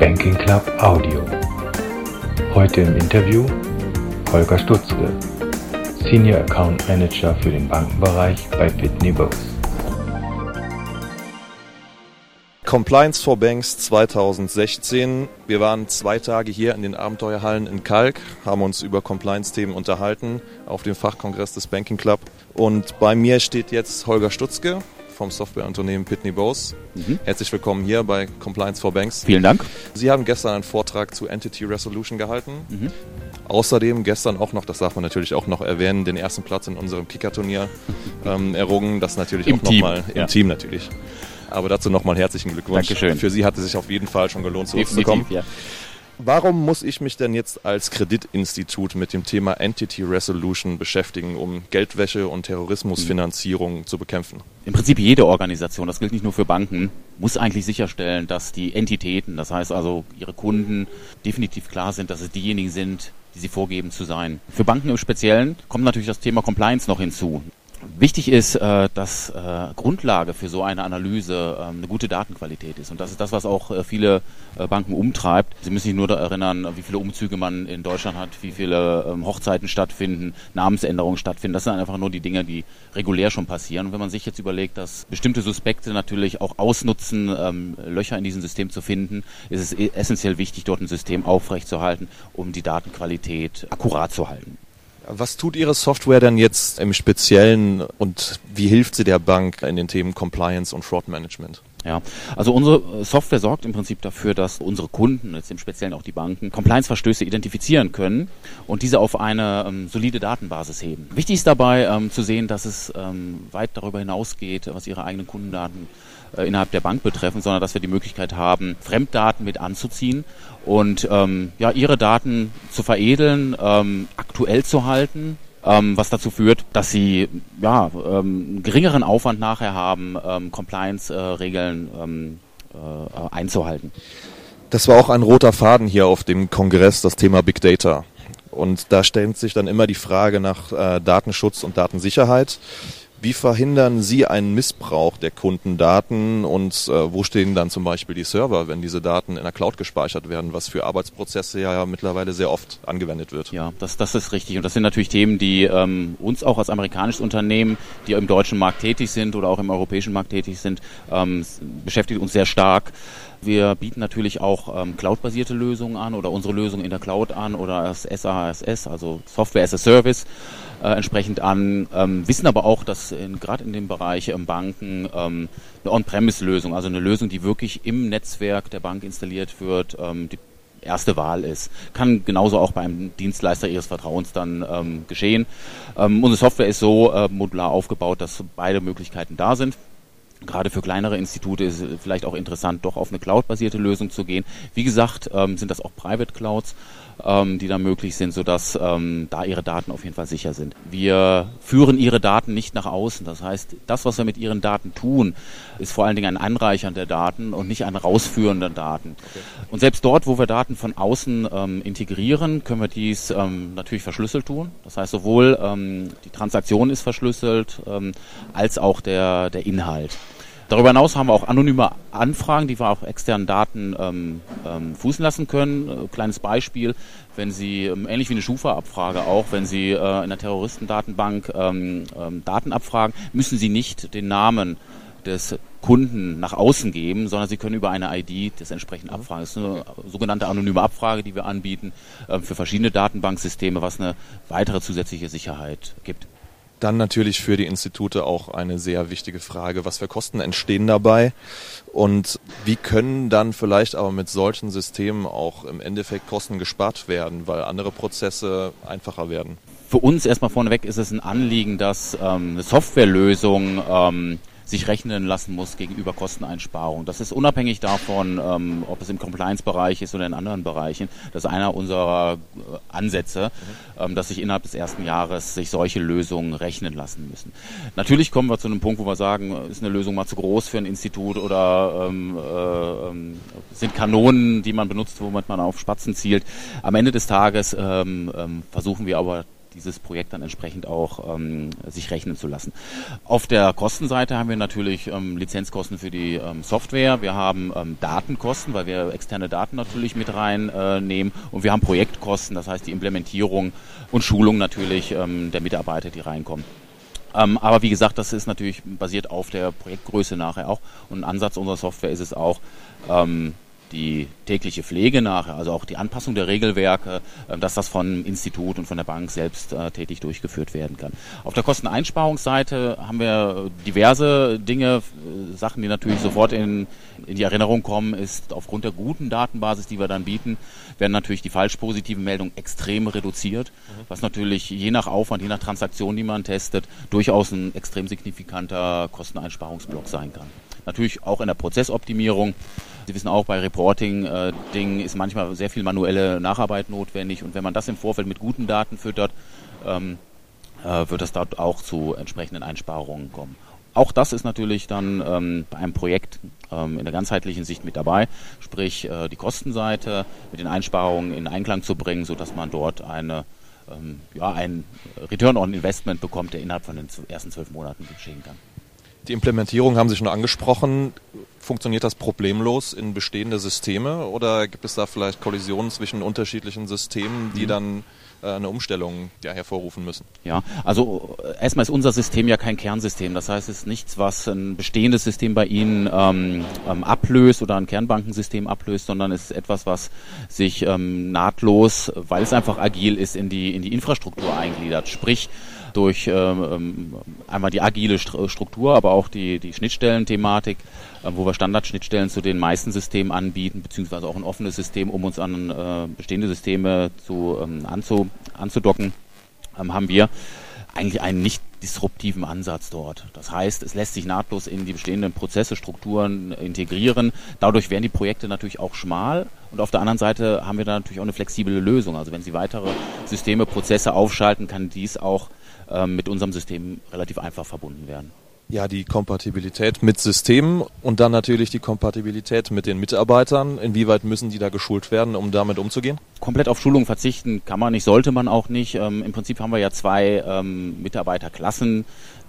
Banking Club Audio. Heute im Interview Holger Stutzke, Senior Account Manager für den Bankenbereich bei Pitney Bowes. Compliance for Banks 2016. Wir waren zwei Tage hier in den Abenteuerhallen in Kalk, haben uns über Compliance-Themen unterhalten auf dem Fachkongress des Banking Club. Und bei mir steht jetzt Holger Stutzke vom Softwareunternehmen Pitney Bowes. Mhm. Herzlich willkommen hier bei Compliance for Banks. Vielen Dank. Sie haben gestern einen Vortrag zu Entity Resolution gehalten. Mhm. Außerdem gestern auch noch, das darf man natürlich auch noch erwähnen, den ersten Platz in unserem Kicker-Turnier ähm, errungen. Das natürlich Im auch nochmal im ja. Team natürlich. Aber dazu nochmal herzlichen Glückwunsch. Dankeschön. Für Sie hat es sich auf jeden Fall schon gelohnt, zu uns zu kommen. Ja. Warum muss ich mich denn jetzt als Kreditinstitut mit dem Thema Entity Resolution beschäftigen, um Geldwäsche und Terrorismusfinanzierung zu bekämpfen? Im Prinzip jede Organisation, das gilt nicht nur für Banken, muss eigentlich sicherstellen, dass die Entitäten, das heißt also ihre Kunden, definitiv klar sind, dass es diejenigen sind, die sie vorgeben zu sein. Für Banken im Speziellen kommt natürlich das Thema Compliance noch hinzu. Wichtig ist, äh, dass äh, Grundlage für so eine Analyse ähm, eine gute Datenqualität ist. Und das ist das, was auch äh, viele Banken umtreibt. Sie müssen sich nur erinnern, wie viele Umzüge man in Deutschland hat, wie viele ähm, Hochzeiten stattfinden, Namensänderungen stattfinden. Das sind einfach nur die Dinge, die regulär schon passieren. Und wenn man sich jetzt überlegt, dass bestimmte Suspekte natürlich auch ausnutzen, ähm, Löcher in diesem System zu finden, ist es e-, essentiell wichtig, dort ein System aufrechtzuerhalten, um die Datenqualität akkurat zu halten. Was tut Ihre Software denn jetzt im Speziellen und wie hilft sie der Bank in den Themen Compliance und Fraud Management? Ja, also unsere Software sorgt im Prinzip dafür, dass unsere Kunden, jetzt im Speziellen auch die Banken, Compliance-Verstöße identifizieren können und diese auf eine ähm, solide Datenbasis heben. Wichtig ist dabei ähm, zu sehen, dass es ähm, weit darüber hinausgeht, was ihre eigenen Kundendaten äh, innerhalb der Bank betreffen, sondern dass wir die Möglichkeit haben, Fremddaten mit anzuziehen und ähm, ja, ihre Daten zu veredeln, ähm, aktuell zu halten, ähm, was dazu führt, dass sie ja ähm, geringeren Aufwand nachher haben, ähm, Compliance-Regeln ähm, äh, einzuhalten. Das war auch ein roter Faden hier auf dem Kongress, das Thema Big Data. Und da stellt sich dann immer die Frage nach äh, Datenschutz und Datensicherheit. Wie verhindern Sie einen Missbrauch der Kundendaten und äh, wo stehen dann zum Beispiel die Server, wenn diese Daten in der Cloud gespeichert werden, was für Arbeitsprozesse ja mittlerweile sehr oft angewendet wird? Ja, das, das ist richtig. Und das sind natürlich Themen, die ähm, uns auch als amerikanisches Unternehmen, die im deutschen Markt tätig sind oder auch im europäischen Markt tätig sind, ähm, beschäftigt uns sehr stark. Wir bieten natürlich auch ähm, Cloud-basierte Lösungen an oder unsere Lösung in der Cloud an oder das SaaS, also Software as a Service äh, entsprechend an, ähm, wissen aber auch, dass gerade in dem Bereich ähm, Banken ähm, eine On-Premise-Lösung, also eine Lösung, die wirklich im Netzwerk der Bank installiert wird, ähm, die erste Wahl ist. Kann genauso auch beim Dienstleister Ihres Vertrauens dann ähm, geschehen. Ähm, unsere Software ist so äh, modular aufgebaut, dass beide Möglichkeiten da sind. Gerade für kleinere Institute ist es vielleicht auch interessant, doch auf eine Cloud-basierte Lösung zu gehen. Wie gesagt, ähm, sind das auch Private Clouds ähm, die da möglich sind, sodass ähm, da ihre Daten auf jeden Fall sicher sind. Wir führen ihre Daten nicht nach außen. Das heißt, das, was wir mit ihren Daten tun, ist vor allen Dingen ein Anreichern der Daten und nicht ein Rausführen der Daten. Okay. Und selbst dort, wo wir Daten von außen ähm, integrieren, können wir dies ähm, natürlich verschlüsselt tun. Das heißt, sowohl ähm, die Transaktion ist verschlüsselt, ähm, als auch der, der Inhalt. Darüber hinaus haben wir auch anonyme Anfragen, die wir auf externen Daten ähm, ähm, fußen lassen können. Äh, kleines Beispiel, wenn Sie, ähm, ähnlich wie eine Schufa-Abfrage auch, wenn Sie äh, in der Terroristendatenbank ähm, ähm, Daten abfragen, müssen Sie nicht den Namen des Kunden nach außen geben, sondern Sie können über eine ID das entsprechend abfragen. Das ist eine sogenannte anonyme Abfrage, die wir anbieten äh, für verschiedene Datenbanksysteme, was eine weitere zusätzliche Sicherheit gibt. Dann natürlich für die Institute auch eine sehr wichtige Frage, was für Kosten entstehen dabei und wie können dann vielleicht aber mit solchen Systemen auch im Endeffekt Kosten gespart werden, weil andere Prozesse einfacher werden. Für uns erstmal vorneweg ist es ein Anliegen, dass ähm, eine Softwarelösung ähm, sich rechnen lassen muss gegenüber Kosteneinsparungen. Das ist unabhängig davon, ähm, ob es im Compliance-Bereich ist oder in anderen Bereichen. Das ist einer unserer äh, Ansätze, mhm. ähm, dass sich innerhalb des ersten Jahres sich solche Lösungen rechnen lassen müssen. Natürlich kommen wir zu einem Punkt, wo wir sagen, ist eine Lösung mal zu groß für ein Institut oder ähm, äh, ähm, sind Kanonen, die man benutzt, womit man auf Spatzen zielt. Am Ende des Tages ähm, ähm, versuchen wir aber dieses Projekt dann entsprechend auch ähm, sich rechnen zu lassen. Auf der Kostenseite haben wir natürlich ähm, Lizenzkosten für die ähm, Software, wir haben ähm, Datenkosten, weil wir externe Daten natürlich mit reinnehmen äh, und wir haben Projektkosten, das heißt die Implementierung und Schulung natürlich ähm, der Mitarbeiter, die reinkommen. Ähm, aber wie gesagt, das ist natürlich basiert auf der Projektgröße nachher auch. Und ein Ansatz unserer Software ist es auch, ähm, die tägliche Pflege nachher, also auch die Anpassung der Regelwerke, äh, dass das vom Institut und von der Bank selbst äh, tätig durchgeführt werden kann. Auf der Kosteneinsparungsseite haben wir diverse Dinge, äh, Sachen, die natürlich sofort in, in die Erinnerung kommen, ist aufgrund der guten Datenbasis, die wir dann bieten, werden natürlich die falsch positiven Meldungen extrem reduziert, mhm. was natürlich je nach Aufwand, je nach Transaktion, die man testet, durchaus ein extrem signifikanter Kosteneinsparungsblock sein kann. Natürlich auch in der Prozessoptimierung. Sie wissen auch, bei Reporting-Dingen äh, ist manchmal sehr viel manuelle Nacharbeit notwendig und wenn man das im Vorfeld mit guten Daten füttert, ähm, äh, wird es dort auch zu entsprechenden Einsparungen kommen. Auch das ist natürlich dann ähm, bei einem Projekt ähm, in der ganzheitlichen Sicht mit dabei, sprich äh, die Kostenseite mit den Einsparungen in Einklang zu bringen, sodass man dort eine ähm, ja, ein Return on Investment bekommt, der innerhalb von den ersten zwölf Monaten geschehen kann. Die Implementierung haben Sie schon angesprochen. Funktioniert das problemlos in bestehende Systeme oder gibt es da vielleicht Kollisionen zwischen unterschiedlichen Systemen, die mhm. dann äh, eine Umstellung ja, hervorrufen müssen? Ja, also äh, erstmal ist unser System ja kein Kernsystem. Das heißt, es ist nichts, was ein bestehendes System bei Ihnen ähm, ähm, ablöst oder ein Kernbankensystem ablöst, sondern es ist etwas, was sich ähm, nahtlos, weil es einfach agil ist, in die, in die Infrastruktur eingliedert. Sprich, durch ähm, ähm, einmal die agile Struktur, aber auch die, die Schnittstellenthematik, äh, wo wir Standardschnittstellen zu den meisten Systemen anbieten, beziehungsweise auch ein offenes System, um uns an äh, bestehende Systeme zu, ähm, anzu, anzudocken, ähm, haben wir eigentlich einen nicht disruptiven Ansatz dort. Das heißt, es lässt sich nahtlos in die bestehenden Prozesse, Strukturen integrieren. Dadurch werden die Projekte natürlich auch schmal. Und auf der anderen Seite haben wir da natürlich auch eine flexible Lösung. Also wenn Sie weitere Systeme, Prozesse aufschalten, kann dies auch mit unserem System relativ einfach verbunden werden. Ja, die Kompatibilität mit Systemen und dann natürlich die Kompatibilität mit den Mitarbeitern. Inwieweit müssen die da geschult werden, um damit umzugehen? Komplett auf Schulung verzichten kann man nicht, sollte man auch nicht. Ähm, Im Prinzip haben wir ja zwei ähm, Mitarbeiterklassen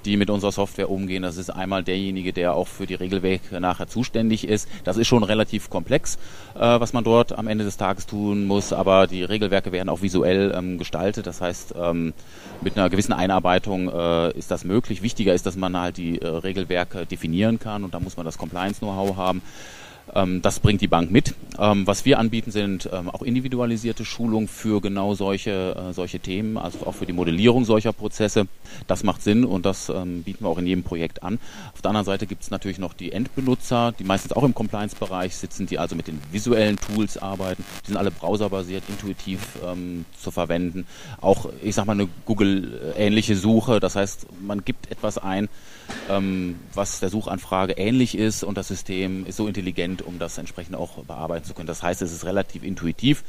die mit unserer Software umgehen. Das ist einmal derjenige, der auch für die Regelwerke nachher zuständig ist. Das ist schon relativ komplex, äh, was man dort am Ende des Tages tun muss, aber die Regelwerke werden auch visuell ähm, gestaltet. Das heißt, ähm, mit einer gewissen Einarbeitung äh, ist das möglich. Wichtiger ist, dass man halt die äh, Regelwerke definieren kann und da muss man das Compliance-Know-how haben. Ähm, das bringt die Bank mit. Ähm, was wir anbieten, sind ähm, auch individualisierte Schulungen für genau solche, äh, solche Themen, also auch für die Modellierung solcher Prozesse. Das macht Sinn und das bieten wir auch in jedem Projekt an. Auf der anderen Seite gibt es natürlich noch die Endbenutzer, die meistens auch im Compliance-Bereich sitzen, die also mit den visuellen Tools arbeiten. Die sind alle browserbasiert, intuitiv ähm, zu verwenden. Auch, ich sag mal, eine Google-ähnliche Suche. Das heißt, man gibt etwas ein, ähm, was der Suchanfrage ähnlich ist und das System ist so intelligent, um das entsprechend auch bearbeiten zu können. Das heißt, es ist relativ intuitiv.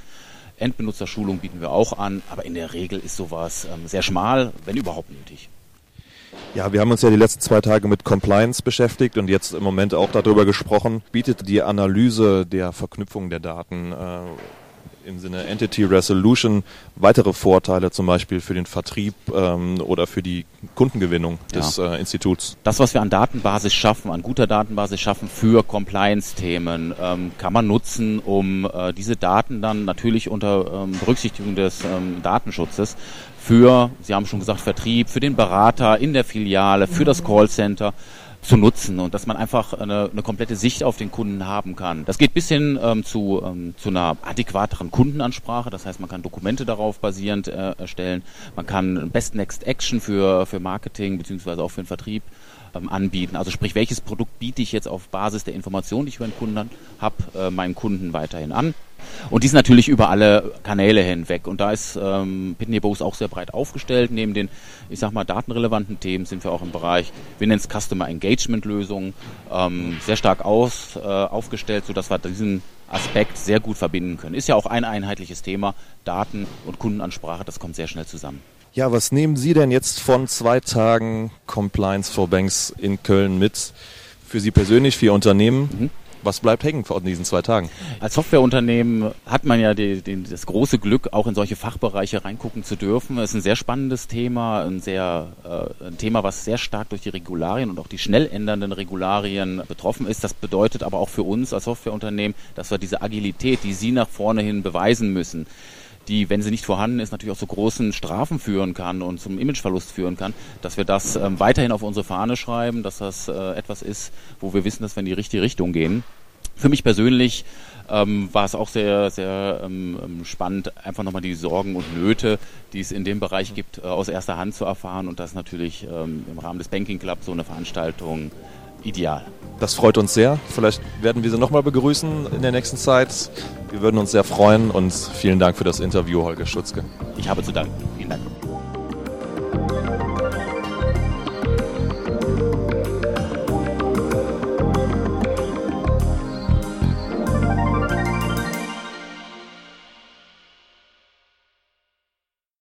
Endbenutzerschulung bieten wir auch an, aber in der Regel ist sowas ähm, sehr schmal, wenn überhaupt nötig. Ja, wir haben uns ja die letzten zwei Tage mit Compliance beschäftigt und jetzt im Moment auch darüber gesprochen. Bietet die Analyse der Verknüpfung der Daten äh, im Sinne Entity Resolution weitere Vorteile zum Beispiel für den Vertrieb ähm, oder für die Kundengewinnung des ja. äh, Instituts? Das, was wir an Datenbasis schaffen, an guter Datenbasis schaffen für Compliance-Themen, ähm, kann man nutzen, um äh, diese Daten dann natürlich unter ähm, Berücksichtigung des ähm, Datenschutzes für, Sie haben schon gesagt, Vertrieb, für den Berater in der Filiale, für das Callcenter zu nutzen und dass man einfach eine, eine komplette Sicht auf den Kunden haben kann. Das geht bis hin ähm, zu, ähm, zu einer adäquateren Kundenansprache, das heißt, man kann Dokumente darauf basierend äh, erstellen, man kann Best Next Action für, für Marketing beziehungsweise auch für den Vertrieb ähm, anbieten. Also sprich, welches Produkt biete ich jetzt auf Basis der Informationen, die ich über den Kunden habe, äh, meinen Kunden weiterhin an. Und dies natürlich über alle Kanäle hinweg. Und da ist ähm, Pitney Bowes auch sehr breit aufgestellt. Neben den, ich sag mal, datenrelevanten Themen sind wir auch im Bereich, wir nennen es Customer Engagement Lösungen, ähm, sehr stark aus, äh, aufgestellt, sodass wir diesen Aspekt sehr gut verbinden können. Ist ja auch ein einheitliches Thema. Daten und Kundenansprache, das kommt sehr schnell zusammen. Ja, was nehmen Sie denn jetzt von zwei Tagen Compliance for Banks in Köln mit? Für Sie persönlich, für Ihr Unternehmen? Mhm. Was bleibt hängen von diesen zwei Tagen? Als Softwareunternehmen hat man ja die, die, das große Glück, auch in solche Fachbereiche reingucken zu dürfen. Es ist ein sehr spannendes Thema, ein, sehr, äh, ein Thema, was sehr stark durch die Regularien und auch die schnell ändernden Regularien betroffen ist. Das bedeutet aber auch für uns als Softwareunternehmen, dass wir diese Agilität, die Sie nach vorne hin beweisen müssen, die, wenn sie nicht vorhanden ist, natürlich auch zu großen Strafen führen kann und zum Imageverlust führen kann, dass wir das ähm, weiterhin auf unsere Fahne schreiben, dass das äh, etwas ist, wo wir wissen, dass wir in die richtige Richtung gehen. Für mich persönlich ähm, war es auch sehr, sehr ähm, ähm spannend, einfach nochmal die Sorgen und Nöte, die es in dem Bereich gibt, äh, aus erster Hand zu erfahren und das natürlich ähm, im Rahmen des Banking Club so eine Veranstaltung ideal. Das freut uns sehr. Vielleicht werden wir Sie nochmal begrüßen in der nächsten Zeit. Wir würden uns sehr freuen und vielen Dank für das Interview, Holger Schutzke. Ich habe zu danken.